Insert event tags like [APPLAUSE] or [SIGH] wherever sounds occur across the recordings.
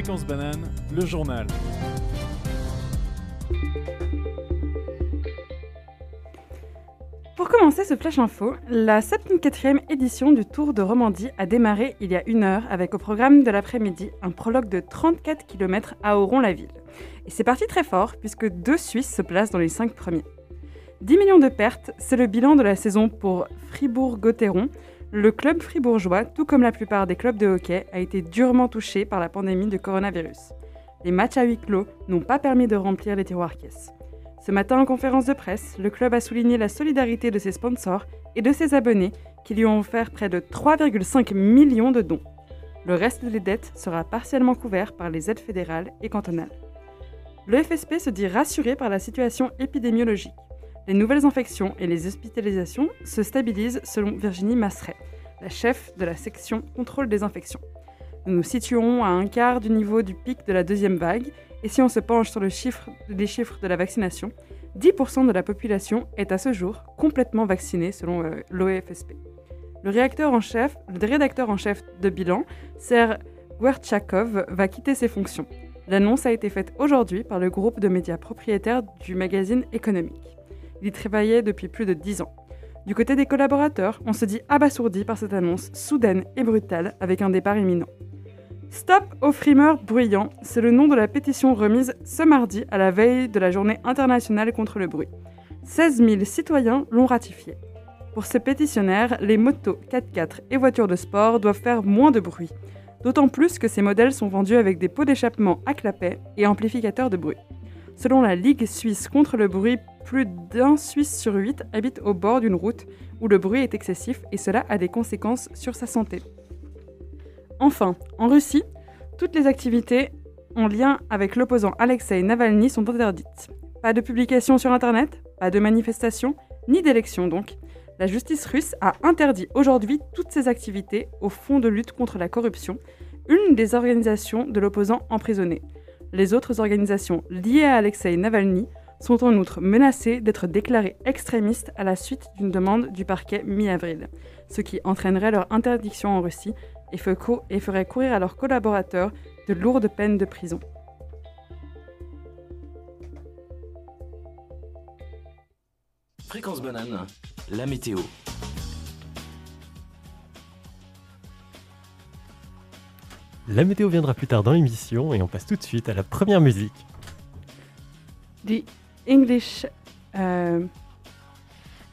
Banane, le journal. Pour commencer ce flash info, la 74e édition du Tour de Romandie a démarré il y a une heure avec au programme de l'après-midi un prologue de 34 km à Oron-la-Ville. Et c'est parti très fort puisque deux Suisses se placent dans les 5 premiers. 10 millions de pertes, c'est le bilan de la saison pour Fribourg-Gotteron. Le club fribourgeois, tout comme la plupart des clubs de hockey, a été durement touché par la pandémie de coronavirus. Les matchs à huis clos n'ont pas permis de remplir les tiroirs caisses. Ce matin, en conférence de presse, le club a souligné la solidarité de ses sponsors et de ses abonnés qui lui ont offert près de 3,5 millions de dons. Le reste des dettes sera partiellement couvert par les aides fédérales et cantonales. Le FSP se dit rassuré par la situation épidémiologique. Les nouvelles infections et les hospitalisations se stabilisent selon Virginie Masseret, la chef de la section contrôle des infections. Nous nous situons à un quart du niveau du pic de la deuxième vague et si on se penche sur le chiffre, les chiffres de la vaccination, 10% de la population est à ce jour complètement vaccinée selon euh, l'OFSP. Le, réacteur en chef, le rédacteur en chef de bilan, Ser Wertchakov, va quitter ses fonctions. L'annonce a été faite aujourd'hui par le groupe de médias propriétaire du magazine économique. Il y travaillait depuis plus de 10 ans. Du côté des collaborateurs, on se dit abasourdi par cette annonce soudaine et brutale avec un départ imminent. Stop aux frimeurs bruyants, c'est le nom de la pétition remise ce mardi à la veille de la journée internationale contre le bruit. 16 000 citoyens l'ont ratifié. Pour ces pétitionnaires, les motos 4x4 et voitures de sport doivent faire moins de bruit, d'autant plus que ces modèles sont vendus avec des pots d'échappement à clapet et amplificateurs de bruit. Selon la Ligue suisse contre le bruit, plus d'un Suisse sur 8 habite au bord d'une route où le bruit est excessif et cela a des conséquences sur sa santé. Enfin, en Russie, toutes les activités en lien avec l'opposant Alexei Navalny sont interdites. Pas de publication sur Internet, pas de manifestation, ni d'élection donc. La justice russe a interdit aujourd'hui toutes ces activités au Fonds de lutte contre la corruption, une des organisations de l'opposant emprisonné. Les autres organisations liées à Alexei Navalny sont en outre menacées d'être déclarées extrémistes à la suite d'une demande du parquet mi-avril, ce qui entraînerait leur interdiction en Russie et, ferait courir à leurs collaborateurs de lourdes peines de prison. Fréquence banane, la météo. La météo viendra plus tard dans l'émission et on passe tout de suite à la première musique. The English. euh,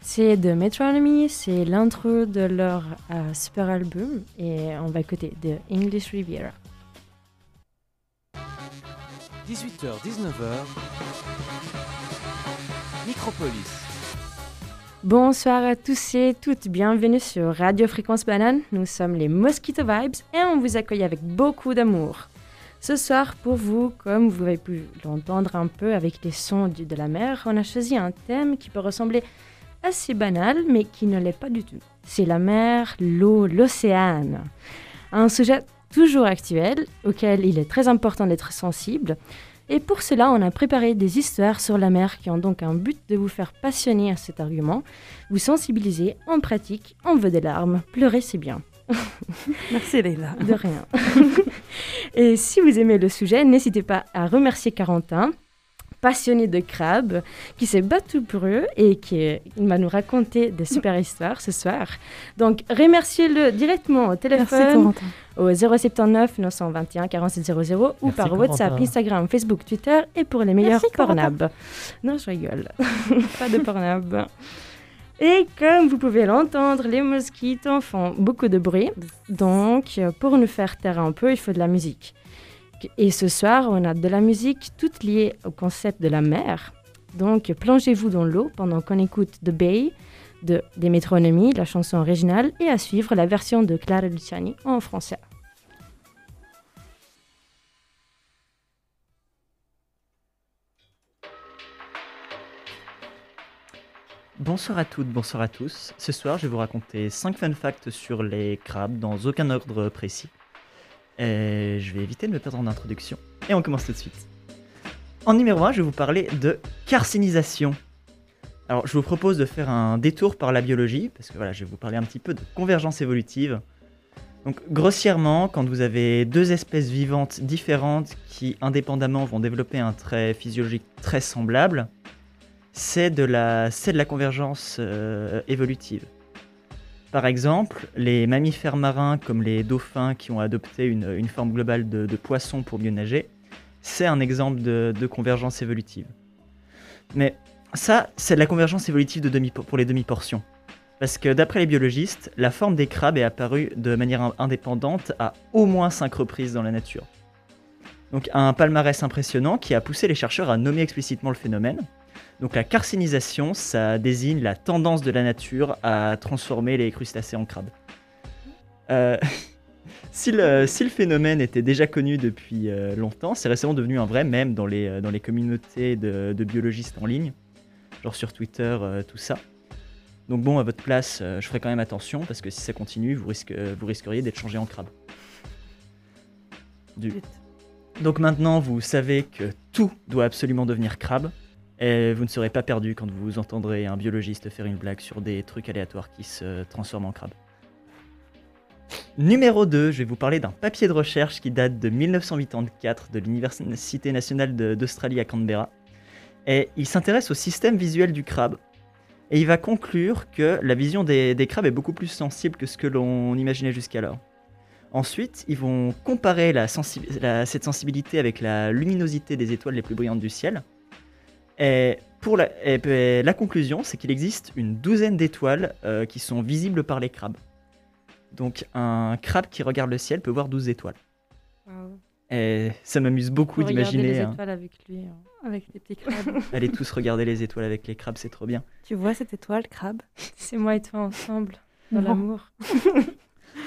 C'est de Metronomy, c'est l'intro de leur euh, super album et on va écouter de English Riviera. 18h, 19h. Micropolis. Bonsoir à tous et toutes, bienvenue sur Radio Fréquence Banane. Nous sommes les Mosquito Vibes et on vous accueille avec beaucoup d'amour. Ce soir, pour vous, comme vous avez pu l'entendre un peu avec les sons de la mer, on a choisi un thème qui peut ressembler assez banal, mais qui ne l'est pas du tout. C'est la mer, l'eau, l'océan. Un sujet toujours actuel, auquel il est très important d'être sensible. Et pour cela, on a préparé des histoires sur la mer qui ont donc un but de vous faire passionner à cet argument, vous sensibiliser, en pratique, on veut des larmes, pleurer c'est bien. [LAUGHS] Merci Leila. De rien. [LAUGHS] Et si vous aimez le sujet, n'hésitez pas à remercier Carentin, passionné de crabes, qui s'est battu pour eux et qui va nous raconter des super histoires ce soir. Donc, remerciez-le directement au Merci téléphone Corentin. Au 079 921 4700 ou Merci, par WhatsApp. Instagram, Facebook, Twitter et pour les meilleurs Merci. Non, je rigole. [LAUGHS] Pas de pornab. Et comme vous pouvez l'entendre, les mosquitos font beaucoup de bruit. Donc, pour nous faire taire un peu, il faut de la musique. Et ce soir, on a de la musique toute liée au concept de la mer. Donc, plongez-vous dans l'eau pendant qu'on écoute The Bay de des Métronomies, la chanson originale, et à suivre la version de Clara Luciani en français. Bonsoir à toutes, bonsoir à tous. Ce soir, je vais vous raconter 5 fun facts sur les crabes dans aucun ordre précis. Et je vais éviter de me perdre en introduction. Et on commence tout de suite. En numéro 1, je vais vous parler de carcinisation. Alors, je vous propose de faire un détour par la biologie, parce que voilà, je vais vous parler un petit peu de convergence évolutive. Donc grossièrement, quand vous avez deux espèces vivantes différentes qui indépendamment vont développer un trait physiologique très semblable, c'est de la, de la convergence euh, évolutive. Par exemple, les mammifères marins comme les dauphins qui ont adopté une, forme globale de, de poisson pour mieux nager, c'est un exemple de, de convergence évolutive. Mais ça, c'est la convergence évolutive de demi, pour les demi-portions. Parce que d'après les biologistes, la forme des crabes est apparue de manière in- indépendante à au moins 5 reprises dans la nature. Donc un palmarès impressionnant qui a poussé les chercheurs à nommer explicitement le phénomène. Donc la carcinisation, ça désigne la tendance de la nature à transformer les crustacés en crabes. Euh, [LAUGHS] si, le, phénomène était déjà connu depuis euh, longtemps, c'est récemment devenu un vrai mème dans les, euh, dans les communautés de biologistes en ligne, genre sur Twitter, euh, tout ça. Donc bon, à votre place, euh, je ferai quand même attention parce que si ça continue, vous, risque- euh, vous risqueriez d'être changé en crabe. Du-. Donc maintenant, vous savez que tout doit absolument devenir crabe. Et vous ne serez pas perdu quand vous entendrez un biologiste faire une blague sur des trucs aléatoires qui se transforment en crabe. Numéro 2, je vais vous parler d'un papier de recherche qui date de 1984 de l'Université nationale d'Australie à Canberra. Et il s'intéresse au système visuel du crabe. Et il va conclure que la vision des, crabes est beaucoup plus sensible que ce que l'on imaginait jusqu'alors. Ensuite, ils vont comparer cette sensibilité avec la luminosité des étoiles les plus brillantes du ciel. Et, la conclusion, c'est qu'il existe une douzaine d'étoiles euh, qui sont visibles par les crabes. Donc un crabe qui regarde le ciel peut voir 12 étoiles. Et ça m'amuse beaucoup d'imaginer. les hein. étoiles avec lui. hein. Avec des petits crabes. [LAUGHS] Allez tous regarder les étoiles avec les crabes, c'est trop bien. tu vois cette étoile, crabe? C'est moi et toi ensemble, dans l'amour. [LAUGHS]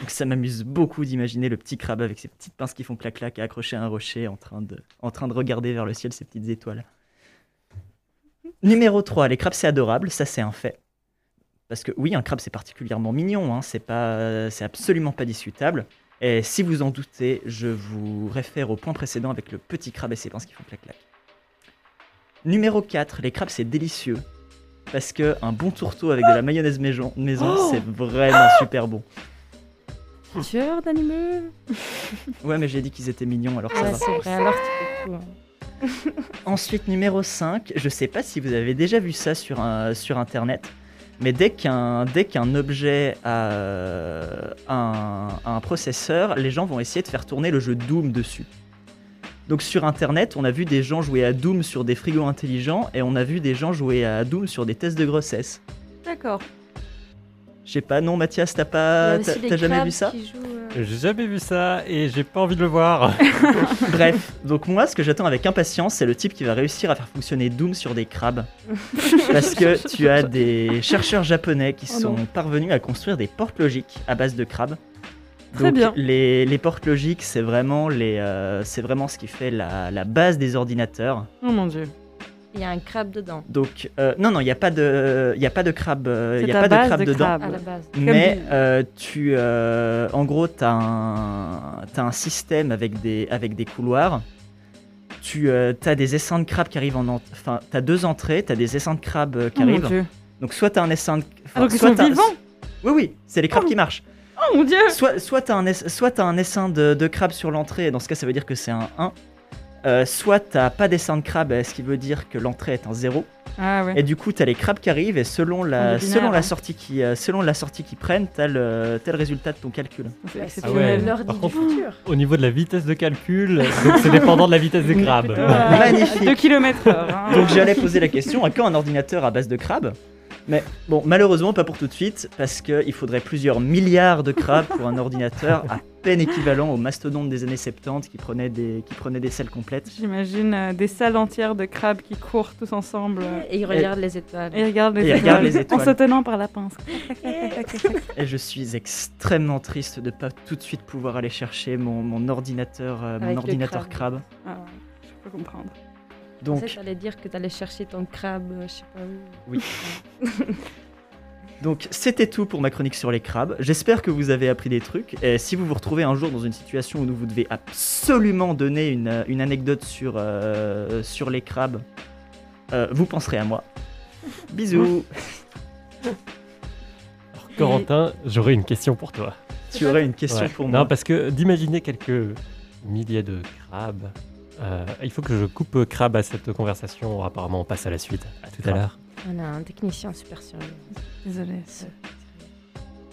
Donc ça m'amuse beaucoup d'imaginer le petit crabe avec ses petites pinces qui font clac-clac accroché à un rocher en train, de, en train de regarder vers le ciel ses petites étoiles. Numéro 3, les crabes c'est adorable, ça c'est un fait. Parce que oui, un crabe c'est particulièrement mignon, hein, c'est pas, c'est absolument pas discutable. Et si vous en doutez, je vous réfère au point précédent avec le petit crabe et ses pinces qui font clac-clac. Numéro 4, les crabes c'est délicieux. Parce que un bon tourteau avec de la mayonnaise maison, maison Oh c'est vraiment super bon. Tueur d'animaux Ouais, mais j'ai dit qu'ils étaient mignons, alors ça Ouais, va. c'est vrai, alors tu peux tout. hein. Ensuite, numéro 5, je sais pas si vous avez déjà vu ça sur, un- sur internet, mais dès qu'un objet a euh, un, un processeur, les gens vont essayer de faire tourner le jeu Doom dessus. Donc sur internet, on a vu des gens jouer à Doom sur des frigos intelligents et on a vu des gens jouer à Doom sur des tests de grossesse. D'accord. Je sais pas, non Mathias, t'as pas t'as jamais vu ça euh, J'ai jamais vu ça et j'ai pas envie de le voir. [LAUGHS] Bref, donc moi, ce que j'attends avec impatience, c'est le type qui va réussir à faire fonctionner Doom sur des crabes. [LAUGHS] Parce que tu as des chercheurs japonais qui Oh sont non. parvenus à construire des portes logiques à base de crabes. Très Donc, bien. Les, les portes logiques, c'est vraiment, les, euh, c'est vraiment ce qui fait la, la base des ordinateurs. Oh mon dieu. Il y a un crabe dedans, Donc, euh, non, non, il n'y a pas de, il y a pas de crabe, euh, il y a pas de crabe de dedans. crabe. à la base. Mais du- euh, tu, euh, en gros, tu as, un t'as un système avec des, avec des couloirs. Tu as des essaims de crabes qui arrivent en... Enfin, tu as deux entrées, tu as des essaims de crabes euh, qui Oh mon arrivent. dieu. Donc soit tu as un essaim de... enfin, Ah, donc ils sont t'as- vivants Oui, oui, c'est les crabes Oh. qui marchent. Oh mon dieu Soit, soit tu as un, ess- soit t'as un essaim de, de crabes sur l'entrée, et dans ce cas ça veut dire que c'est un 1. Euh, soit t'as pas d'essaim de crabes, ce qui veut dire que l'entrée est un 0. Ah ouais. Et du coup, tu as les crabes qui arrivent et selon la, binaire, selon la hein. sortie qui, euh, selon la sortie qu'ils prennent, tu as le, t'as le résultat de ton calcul. C'est Ah ouais. L'ordi Par du contre- futur. Au niveau de la vitesse de calcul, donc c'est dépendant de la vitesse des crabes. Magnifique. 2 km heure. hein. Donc j'allais poser la question, à quand un ordinateur à base de crabes Mais bon, malheureusement pas pour tout de suite, parce qu'il faudrait plusieurs milliards de crabes pour un ordinateur à peine équivalent aux mastodontes des années 70 qui prenaient des, qui prenaient des selles complètes. J'imagine euh, des salles entières de crabes qui courent tous ensemble euh, Et il regarde les étoiles. et regardent les, Et ils étoiles, regardent les étoiles. en se tenant par la pince. Et je suis extrêmement triste de pas tout de suite pouvoir aller chercher mon, mon ordinateur, euh, mon ordinateur crabe. Ah, je peux comprendre. Donc, tu allais dire que tu allais chercher ton crabe, je sais pas où. Oui. [LAUGHS] Donc c'était tout pour ma chronique sur les crabes. J'espère que vous avez appris des trucs. Et si vous vous retrouvez un jour dans une situation où vous devez absolument donner une, une anecdote sur, euh, sur les crabes, euh, vous penserez à moi. Bisous. Corentin, j'aurais une question pour toi. tu aurais une question Ouais. pour Non, moi parce que d'imaginer quelques milliers de crabes, euh, il faut que je coupe crabe à cette conversation. Apparemment, on passe à la suite. À tout à l'heure. On a un technicien super sérieux. Désolée, c'est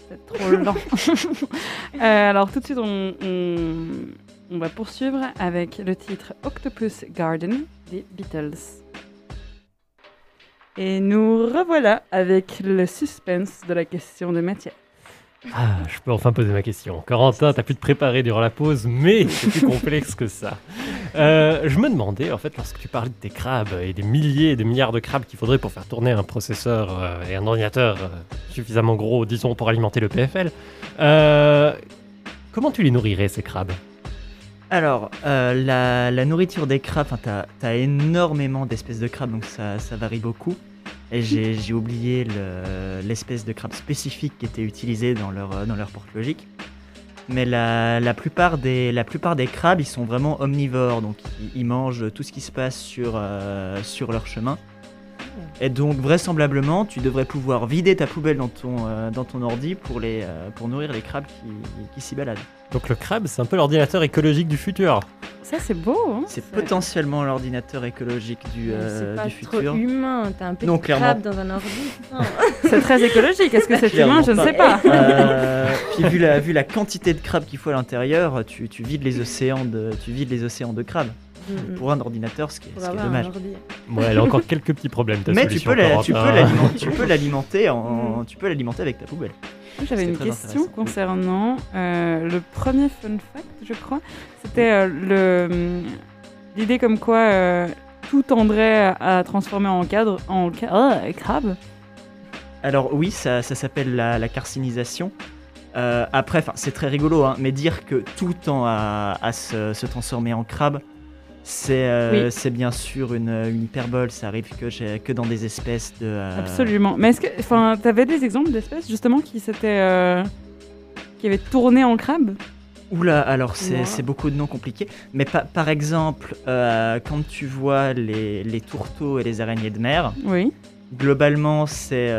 c'est trop lent. [LAUGHS] [LAUGHS] Euh, alors tout de suite, on, on- on va poursuivre avec le titre Octopus Garden des Beatles. Et nous revoilà avec le suspense de la question de Mathieu. Ah, je peux enfin poser ma question. Corentin, t'as pu te préparer durant la pause, mais c'est plus complexe que ça. [LAUGHS] Euh, je me demandais, en fait, lorsque tu parlais de tes crabes et des milliers et des milliards de crabes qu'il faudrait pour faire tourner un processeur euh, et un ordinateur euh, suffisamment gros, disons, pour alimenter le PFL, comment tu les nourrirais, ces crabes? Alors, la, nourriture des crabes, tu as, énormément d'espèces de crabes, donc ça, varie beaucoup. Et j'ai oublié le- l'espèce de crabe spécifique qui était utilisée dans leur, dans leur porte logique. Mais la, la, plupart des, la plupart des crabes, ils sont vraiment omnivores, donc ils, mangent tout ce qui se passe sur, euh, sur leur chemin. Et donc vraisemblablement, tu devrais pouvoir vider ta poubelle dans ton, euh, dans ton ordi pour, les, euh, pour nourrir les crabes qui, qui s'y baladent. Donc le crabe, c'est un peu l'ordinateur écologique du futur. Ça, c'est beau. Hein C'est potentiellement l'ordinateur écologique du, euh, c'est pas du trop futur. humain. T'as un petit Non, crabe dans un ordi. Non. [LAUGHS] C'est très écologique. Est-ce que c'est humain Je ne sais pas. Euh, puis vu la, vu la quantité de crabes qu'il faut à l'intérieur, tu, tu vides les océans de, tu vides les océans de crabes. Mm, mm. Pour un ordinateur, ce qui est, ce qui est dommage. Ouais, elle a encore [LAUGHS] quelques petits problèmes, ta Mais tu peux, la- tu, peux l'alimenter, [LAUGHS] tu peux avec ta poubelle. J'avais C'était une question concernant euh, le premier fun fact, je crois. C'était euh, le hum, l'idée comme quoi euh, tout tendrait à, transformer en cadre en ca- ah, crabe. Alors oui, ça, ça s'appelle la, la carcinisation. Euh, après, c'est très rigolo, hein, mais dire que tout tend à, à se, se transformer en crabe, c'est euh, Oui. c'est bien sûr une, une hyperbole. Ça arrive que, que dans des espèces de... euh, Absolument. Mais est-ce que, enfin, t'avais des exemples d'espèces justement qui s'étaient, euh, qui avaient tourné en crabe? Oula, alors c'est beaucoup de noms compliqués. Mais pa- par exemple, quand tu vois les, les tourteaux et les araignées de mer, Oui. globalement, c'est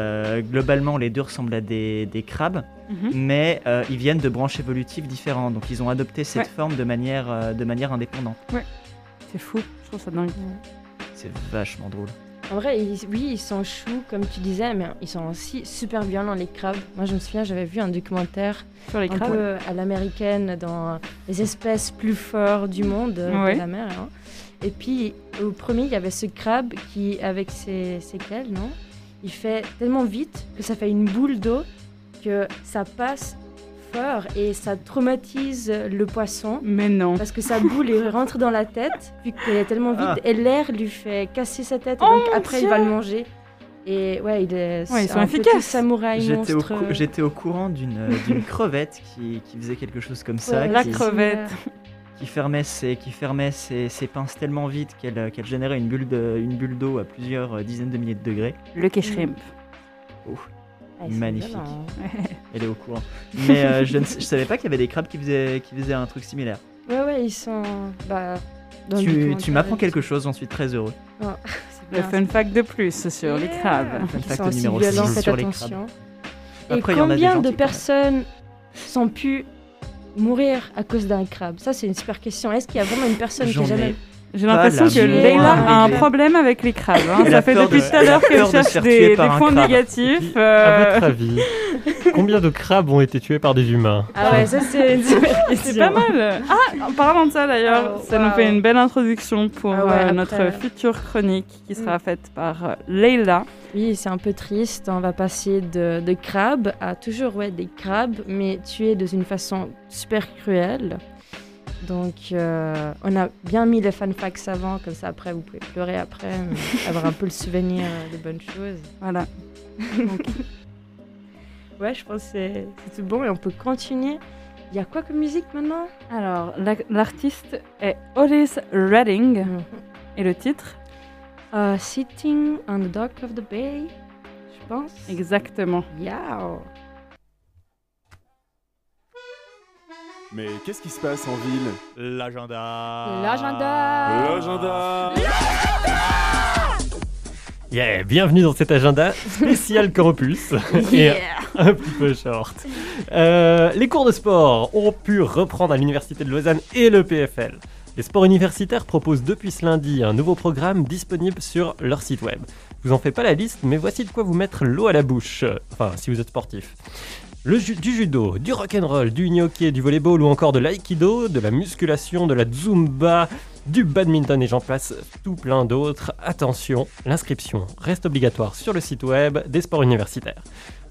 globalement les deux ressemblent à des, des crabes, Mhm. mais ils viennent de branches évolutives différentes. Donc ils ont adopté cette Ouais. forme de manière, de manière indépendante. C'est fou. Je trouve ça dingue. C'est vachement drôle. En vrai, ils- oui, ils sont choux, comme tu disais, mais ils sont aussi super violents, les crabes. Moi, je me souviens, j'avais vu un documentaire Sur les un crabes. peu à l'américaine dans les espèces plus fortes du monde euh, Ouais. de la mer. hein. Et puis, au premier, il y avait ce crabe qui, avec ses séquelles, non Il fait tellement vite que ça fait une boule d'eau que ça passe fort et ça traumatise le poisson. Mais non. Parce que sa boule il [LAUGHS] rentre dans la tête, vu qu'elle est tellement vite, Ah. et l'air lui fait casser sa tête, Oh donc après Dieu il va le manger. Et ouais, il est Ouais, ils sont un petit efficaces. samouraï J'étais au, monstre. cou- j'étais au courant d'une euh, d'une crevette qui, qui faisait quelque chose comme ça, Ouais, La qui, crevette. qui fermait ses, qui fermait ses, ses pinces tellement vite qu'elle euh, qu'elle générait une bulle de- une bulle d'eau à plusieurs euh, dizaines de milliers de degrés. Le shrimp. Ah, magnifique. Elle est au courant. [LAUGHS] Mais euh, je ne je savais pas qu'il y avait des crabes qui faisaient, qui faisaient un truc similaire. Ouais, ouais, ils sont. Bah, dans le Tu, tu m'apprends quelque chose, j'en suis très heureux. [LAUGHS] C'est Le bien, fun fact de plus sur les crabes. Fun Ils fact numéro violents, six faites sur les. Et Après, des combien gentils, de personnes sont pu mourir à cause d'un crabe? Ça, c'est une super question. Est-ce qu'il y a vraiment une personne qui jamais. Ai J'ai l'impression la que Leila a un problème avec les crabes. hein. [LAUGHS] Ça fait depuis de- tout à l'heure qu'elle de cherche des, points négatifs. À euh, votre avis, combien de crabes ont été tués par des humains Ah ouais, ça, c'est. C'est pas mal. Ah, en parlant de ça d'ailleurs, Oh, ça nous fait une belle introduction pour Ah ouais, euh, après. notre future chronique qui sera Mm. faite par euh, Leila. Oui, c'est un peu triste. On va passer de, de crabes à toujours ouais, des crabes, mais tués de une façon super cruelle. Donc, euh, on a bien mis les fun facts avant, comme ça après vous pouvez pleurer après, mais [LAUGHS] avoir un peu le souvenir euh, de bonnes choses. Voilà. [LAUGHS] Ouais, je pense que c'est tout bon et on peut continuer. Il y a quoi comme musique maintenant? Alors, la- l'artiste est Otis Redding et le titre? Euh, Sitting on the dock of the bay, je pense. Exactement. Yow. Mais qu'est-ce qui se passe en ville? L'agenda. L'agenda L'agenda Yeah, bienvenue dans cet agenda spécial Campus [LAUGHS] et un petit peu short. Euh, les cours de sport ont pu reprendre à l'Université de Lausanne et le PFL. Les sports universitaires proposent depuis ce lundi un nouveau programme disponible sur leur site web. Je vous en fais pas la liste, mais voici de quoi vous mettre l'eau à la bouche. Enfin, si vous êtes sportif. Le ju- du judo, du rock'n'roll, du hockey, du volleyball ou encore de l'aïkido, de la musculation, de la zumba, du badminton et j'en passe tout plein d'autres. Attention, l'inscription reste obligatoire sur le site web des sports universitaires.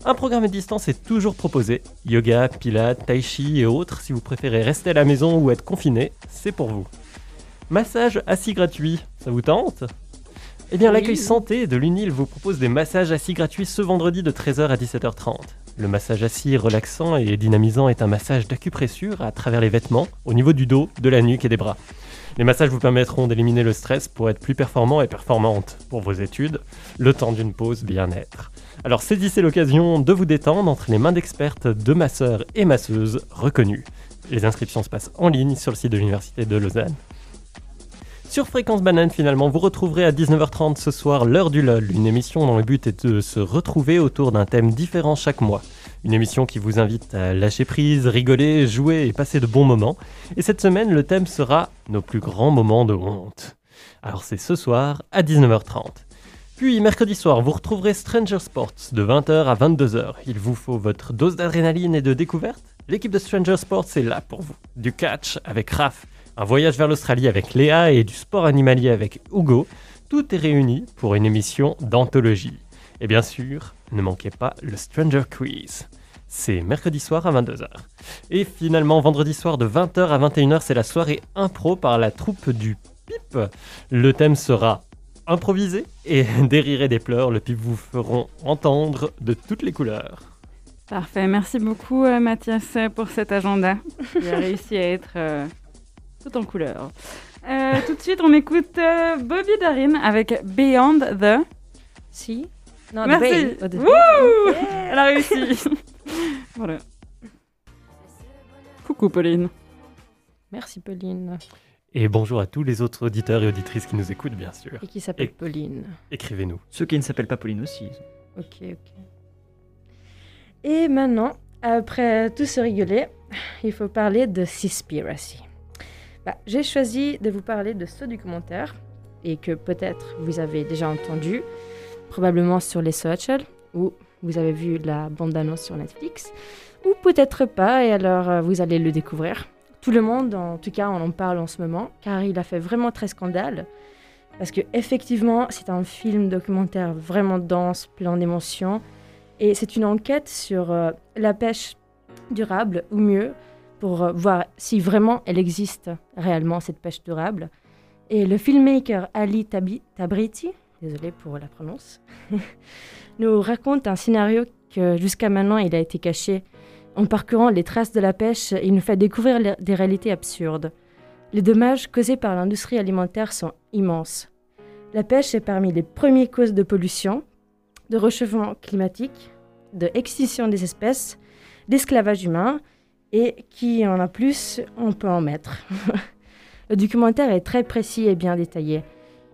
Un programme à distance est toujours proposé. Yoga, pilates, tai chi et autres. Si vous préférez rester à la maison ou être confiné, c'est pour vous. Massage assis gratuit, ça vous tente? Eh bien, l'accueil santé de l'UNIL vous propose des massages assis gratuits ce vendredi de 13h à 17h30. Le massage assis relaxant et dynamisant est un massage d'acupressure à travers les vêtements, au niveau du dos, de la nuque et des bras. Les massages vous permettront d'éliminer le stress pour être plus performant et performante pour vos études, le temps d'une pause bien-être. Alors saisissez l'occasion de vous détendre entre les mains d'expertes, de masseurs et masseuses reconnus. Les inscriptions se passent en ligne sur le site de l'Université de Lausanne. Sur Fréquence Banane, finalement, vous retrouverez à 19h30 ce soir l'heure du LOL, une émission dont le but est de se retrouver autour d'un thème différent chaque mois. Une émission qui vous invite à lâcher prise, rigoler, jouer et passer de bons moments. Et cette semaine, le thème sera nos plus grands moments de honte. Alors c'est ce soir à 19h30. Puis mercredi soir, vous retrouverez Stranger Sports de 20h à 22h. Il vous faut votre dose d'adrénaline et de découverte L'équipe de Stranger Sports est là pour vous. Du catch avec Raph, un voyage vers l'Australie avec Léa et du sport animalier avec Hugo. Tout est réuni pour une émission d'anthologie. Et bien sûr, ne manquez pas le Stranger Quiz. C'est mercredi soir à 22h. Et finalement, vendredi soir de 20h à 21h, c'est la soirée impro par la troupe du Pip. Le thème sera improvisé et [LAUGHS] des rires et des pleurs. Le Pip vous feront entendre de toutes les couleurs. Parfait, merci beaucoup euh, Mathias pour cet agenda. Il a réussi à être euh, tout en couleur. Euh, tout de suite, on écoute euh, Bobby Darin avec Beyond the. Si Non, Merci. The Bay. Wouh. Elle a réussi. [LAUGHS] voilà. Coucou Pauline. Merci Pauline. Et bonjour à tous les autres auditeurs et auditrices qui nous écoutent, bien sûr. Et qui s'appelle Et- Pauline. Écrivez-nous. Ceux qui ne s'appellent pas Pauline aussi. Ok, ok. Et maintenant, après tout ce rigoler, il faut parler de Seaspiracy. Bah, J'ai choisi de vous parler de ce documentaire et que peut-être vous avez déjà entendu, probablement sur les socials ou vous avez vu la bande-annonce sur Netflix, ou peut-être pas et alors euh, vous allez le découvrir. Tout le monde, en tout cas, on en parle en ce moment car il a fait vraiment très scandale. Parce que effectivement, c'est un film documentaire vraiment dense, plein d'émotions. Et c'est une enquête sur euh, la pêche durable, ou mieux, pour euh, voir si vraiment elle existe réellement, cette pêche durable. Et le filmmaker Ali Tabriti, désolé pour la prononce, [LAUGHS] nous raconte un scénario que jusqu'à maintenant il a été caché. En parcourant les traces de la pêche, il nous fait découvrir des réalités absurdes. Les dommages causés par l'industrie alimentaire sont immenses. La pêche est parmi les premières causes de pollution, de réchauffement climatique, de extinction des espèces, d'esclavage humain, et qui en a plus, on peut en mettre. Le documentaire est très précis et bien détaillé.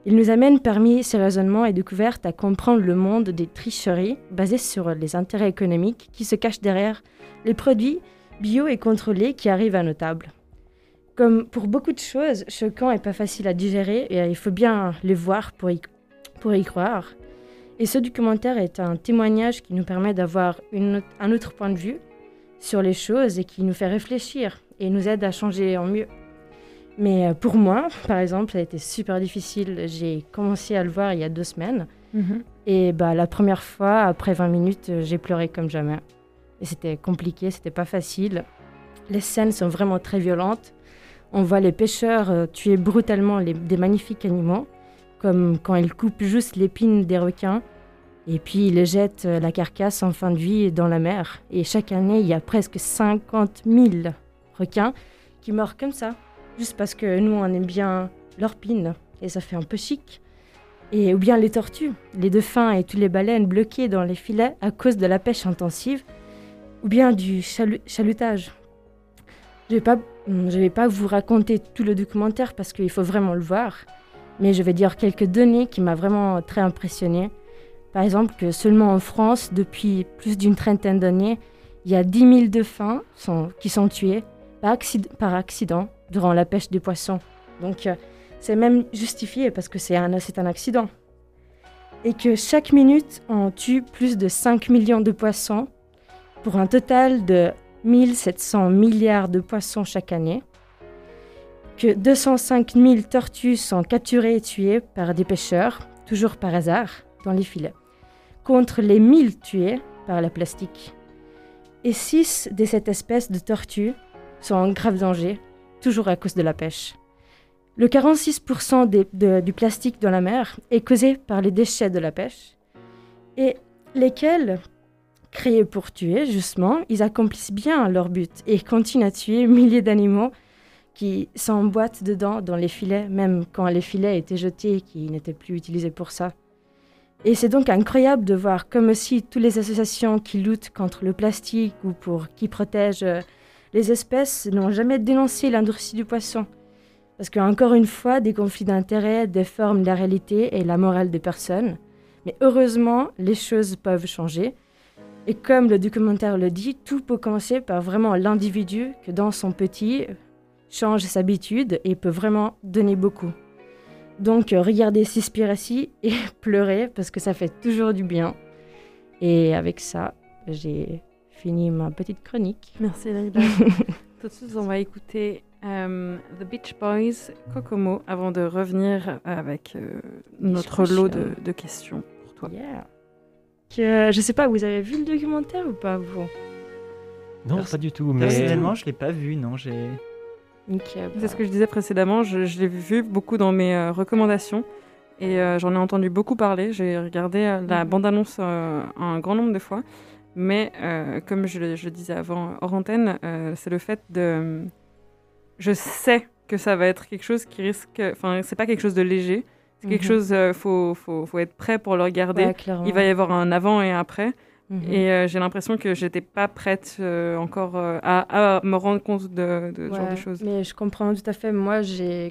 Il nous amène parmi ces raisonnements et découvertes à comprendre le monde des tricheries basées sur les intérêts économiques qui se cachent derrière les produits bio et contrôlés qui arrivent à nos tables. Comme pour beaucoup de choses, choquant et pas facile à digérer, et il faut bien les voir pour y, croire. Et ce documentaire est un témoignage qui nous permet d'avoir un autre point de vue sur les choses et qui nous fait réfléchir et nous aide à changer en mieux. Mais euh, pour moi, par exemple, ça a été super difficile. J'ai commencé à le voir il y a deux semaines. Et bah, la première fois, après 20 minutes, euh, j'ai pleuré comme jamais. Et c'était compliqué, c'était pas facile. Les scènes sont vraiment très violentes. On voit les pêcheurs euh, tuer brutalement les- des magnifiques animaux, comme quand ils coupent juste l'épine des requins, et puis ils jettent euh, la carcasse en fin de vie dans la mer. Et chaque année, il y a presque 50 000 requins qui meurent comme ça, juste parce que nous, on aime bien leur pine, et ça fait un peu chic. Et ou bien les tortues, les dauphins et toutes les baleines bloquées dans les filets à cause de la pêche intensive, ou bien du chalu- chalutage. Je ne vais, pas- je vais pas vous raconter tout le documentaire parce qu'il faut vraiment le voir, mais je vais dire quelques données qui m'ont vraiment très impressionné. Par exemple, que seulement en France, depuis plus d'une trentaine d'années, il y a 10 000 dauphins qui sont tués par, accid- par accident durant la pêche des poissons. Donc, euh, c'est même justifié parce que c'est un, c'est un accident. Et que chaque minute, on tue plus de 5 millions de poissons pour un total de 1700 milliards de poissons chaque année. Que 205 000 tortues sont capturées et tuées par des pêcheurs, toujours par hasard, dans les filets, contre les 1000 tuées par la plastique. Et 6 de cette espèce de tortues sont en grave danger, toujours à cause de la pêche. Le 46% des- de- du plastique dans la mer est causé par les déchets de la pêche, et lesquels, créés pour tuer, justement, ils accomplissent bien leur but et continuent à tuer milliers d'animaux qui s'emboîtent dedans dans les filets, même quand les filets étaient jetés et qui n'étaient plus utilisés pour ça. Et c'est donc incroyable de voir comme aussi toutes les associations qui luttent contre le plastique ou pour qui protègent euh, les espèces n'ont jamais dénoncé l'industrie du poisson. Parce qu'encore une fois, des conflits d'intérêts déforment la réalité et la morale des personnes. Mais heureusement, les choses peuvent changer. Et comme le documentaire le dit, tout peut commencer par vraiment l'individu que dans son petit change ses habitudes et peut vraiment donner beaucoup. Donc euh, regardez Seaspiracy [LAUGHS] et pleurez parce que ça fait toujours du bien. Et avec ça, j'ai fini ma petite chronique. Merci Leïla. [LAUGHS] Tout de suite, on va écouter euh, The Beach Boys, Kokomo, avant de revenir avec euh, notre lot de, de questions pour toi. Yeah. Que, je sais pas, vous avez vu le documentaire ou pas vous? Non, pas du tout. Mais Personnellement, je l'ai pas vu, non. J'ai. Ok, C'est ce que je disais précédemment, je, je l'ai vu beaucoup dans mes euh, recommandations et euh, j'en ai entendu beaucoup parler. J'ai regardé euh, la Mhm. bande-annonce euh, un grand nombre de fois, mais euh, comme je, le- je le disais avant hors antenne, euh, c'est le fait de... Je sais que ça va être quelque chose qui risque... Enfin, c'est pas quelque chose de léger, c'est quelque Mhm. chose... Il faut, faut, faut être prêt pour le regarder. Ouais. Il va y avoir un avant et un après. Mhm. Et euh, j'ai l'impression que j'étais pas prête euh, encore euh, à, à me rendre compte de, de ce genre de choses. Mais je comprends tout à fait. Moi,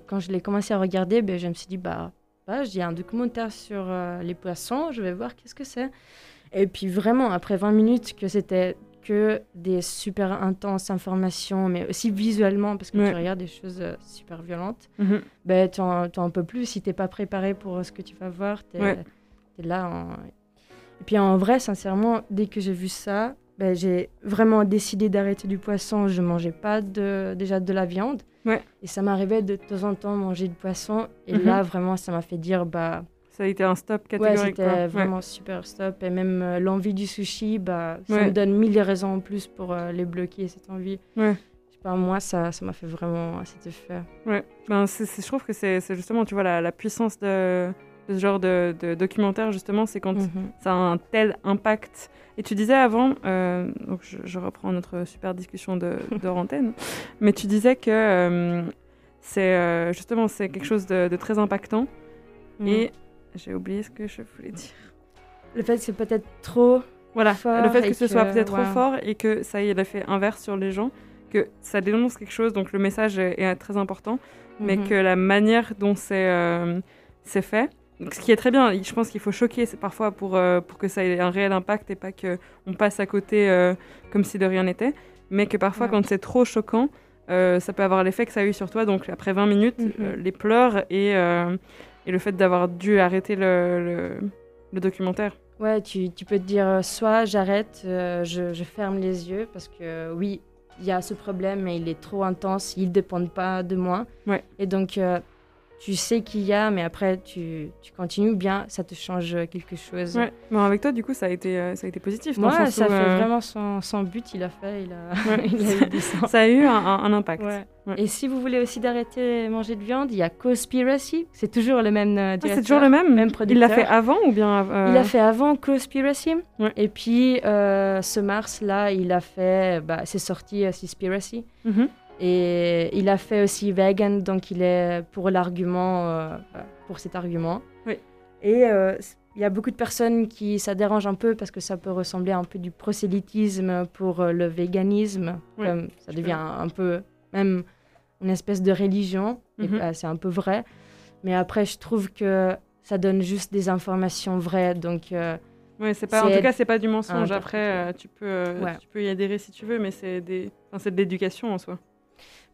quand je l'ai commencé à regarder, ben, je me suis dit, bah, bah j'ai un documentaire sur les poissons, je vais voir qu'est-ce que c'est. Et puis vraiment, après 20 minutes, que c'était que des super intenses informations, mais aussi visuellement, parce que Ouais. tu regardes des choses super violentes, Mhm. ben, tu en, peux plus. Si t'es pas préparé pour ce que tu vas voir, tu es, Ouais. là. en- Et puis en vrai, sincèrement, dès que j'ai vu ça, ben, j'ai vraiment décidé d'arrêter du poisson. Je mangeais pas de, déjà de la viande. Ouais. Et ça m'arrivait de temps en temps manger du poisson. Et Mhm. là, vraiment, ça m'a fait dire, bah, Ça a été un stop ouais, catégorique. c'était quoi. Ouais. vraiment super stop. Et même euh, l'envie du sushi, bah, ça Ouais. me donne mille raisons en plus pour euh, les bloquer, cette envie. Ouais. Je sais pas, moi, ça ça m'a fait vraiment cet effet. Ouais, ben, c'est- je trouve que c'est, c'est justement, tu vois, la, la puissance de, de ce genre de, de documentaire, justement, c'est quand Mhm. ça a un tel impact. Et tu disais avant, euh, donc je, je reprends notre super discussion de, de antenne, [LAUGHS] mais tu disais que euh, c'est euh, justement c'est quelque chose de, de très impactant. Mhm. Et j'ai oublié ce que je voulais dire. Le fait que c'est peut-être trop Voilà, Fort le fait que et ce soit que- peut-être trop fort et que ça ait l'effet inverse sur les gens, que ça dénonce quelque chose, donc le message est, est très important. mais Mhm. que la manière dont c'est euh, c'est fait, ce qui est très bien, je pense qu'il faut choquer parfois pour, euh, pour que ça ait un réel impact et pas qu'on passe à côté euh, comme si de rien n'était, mais que parfois Ouais. quand c'est trop choquant, euh, ça peut avoir l'effet que ça a eu sur toi, donc après 20 minutes, Mhm. les pleurs et, et le fait d'avoir dû arrêter le, le, le documentaire. Ouais, tu, tu peux te dire soit j'arrête, je, je ferme les yeux parce que oui, il y a ce problème mais il est trop intense, il ne dépend pas de moi. Ouais. Et donc tu sais qu'il y a, mais après tu, tu continues bien ça te change quelque chose. Ouais. Mais avec toi, du coup, ça a été, euh, ça a été positif. Moi, sens ça où, fait euh, vraiment son, son but, il a fait, il a, [LAUGHS] Ouais. il a eu du sens. Ça a eu un, impact. Ouais. Ouais. Et si vous voulez aussi d'arrêter de manger de viande, il y a Conspiracy, c'est toujours le même euh, Ah, c'est toujours le même même Il l'a producteur. fait avant ou bien euh, Il a fait avant Conspiracy. Ouais. Et puis, euh, ce mars-là, il a fait. Bah, c'est sorti Seaspiracy. Mhm. Et il a fait aussi Vegan, donc il est pour l'argument. euh, pour cet argument. Oui. Et euh, il y a beaucoup de personnes qui. Ça dérange un peu parce que ça peut ressembler à un peu du prosélytisme pour euh, le véganisme. Oui, Comme ça devient un peu. Même une espèce de religion. Bah, c'est un peu vrai. Mais après, je trouve que ça donne juste des informations vraies. Donc, euh, Ouais, c'est pas. En tout cas, c'est pas du mensonge. Après, euh, tu peux, euh, Ouais. tu peux y adhérer si tu veux, mais c'est des, enfin, c'est de l'éducation en soi.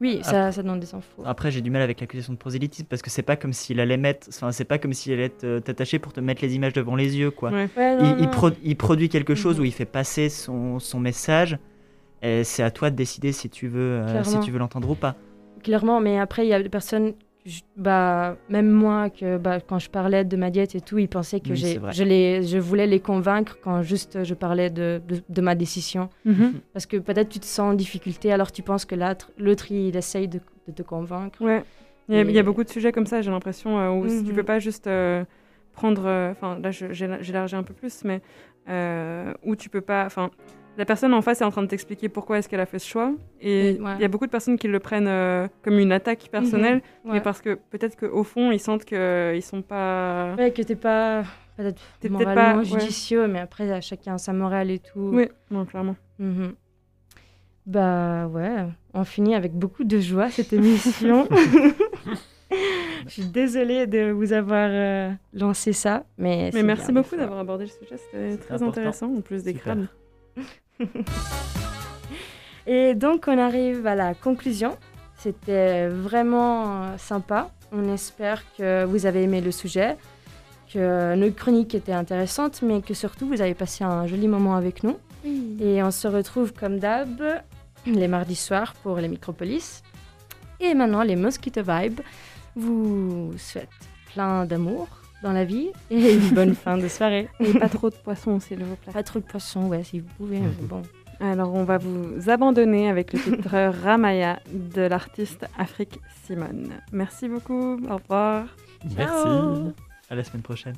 Oui, ça, ça donne des infos. Après, j'ai du mal avec l'accusation de prosélytisme parce que c'est pas comme s'il allait mettre, enfin, c'est pas comme s'il allait te- t'attacher pour te mettre les images devant les yeux, quoi. Ouais. Ouais, non, il, il non. pro- il produit quelque chose Mhm. où il fait passer son, son message. Et c'est à toi de décider si tu veux, euh, si tu veux l'entendre ou pas. Clairement, mais après, il y a des personnes, je- bah, même moi, que, bah, quand je parlais de ma diète et tout, ils pensaient que Oui, je, les, je voulais les convaincre quand juste je parlais de, de, de ma décision. Parce que peut-être tu te sens en difficulté, alors tu penses que l'autre, l'autre il essaye de, de te convaincre. Ouais. Il y, a, Et- il y a beaucoup de sujets comme ça, j'ai l'impression, euh, où si tu Mhm. peux pas juste euh, prendre. euh, Enfin, là, j'élargis un peu plus, mais euh, où tu peux pas. Enfin, la personne en face est en train de t'expliquer pourquoi est-ce qu'elle a fait ce choix. Et il ouais. y a beaucoup de personnes qui le prennent euh, comme une attaque personnelle, Ouais. mais parce que peut-être qu'au fond, ils sentent qu'ils sont pas. Ouais, que t'es pas peut-être peut-être moralement pas- ouais. judicieux, mais après, à chacun sa morale et tout. Oui, non, clairement. Mhm. Bah ouais, on finit avec beaucoup de joie cette émission. [LAUGHS] Je suis désolée de vous avoir euh, lancé ça, mais Mais merci beaucoup d'avoir abordé le sujet, c'était très important. intéressant, en plus des Super. [LAUGHS] Et donc on arrive à la conclusion. C'était vraiment sympa. On espère que vous avez aimé le sujet, que nos chroniques étaient intéressantes, mais que surtout vous avez passé un joli moment avec nous. Et on se retrouve comme d'hab les mardis soirs pour les Micropolis. Et maintenant, les Mosquito Vibes vous souhaitent plein d'amour dans la vie [LAUGHS] et une bonne fin de soirée. [LAUGHS] Et pas trop de poissons, s'il vous plaît. Pas trop de poissons, ouais, si vous pouvez. mais bon. Alors, on va vous abandonner avec le titre [LAUGHS] Ramaya de l'artiste Afrique Simone. Merci beaucoup. Au revoir. Merci. Ciao. À la semaine prochaine.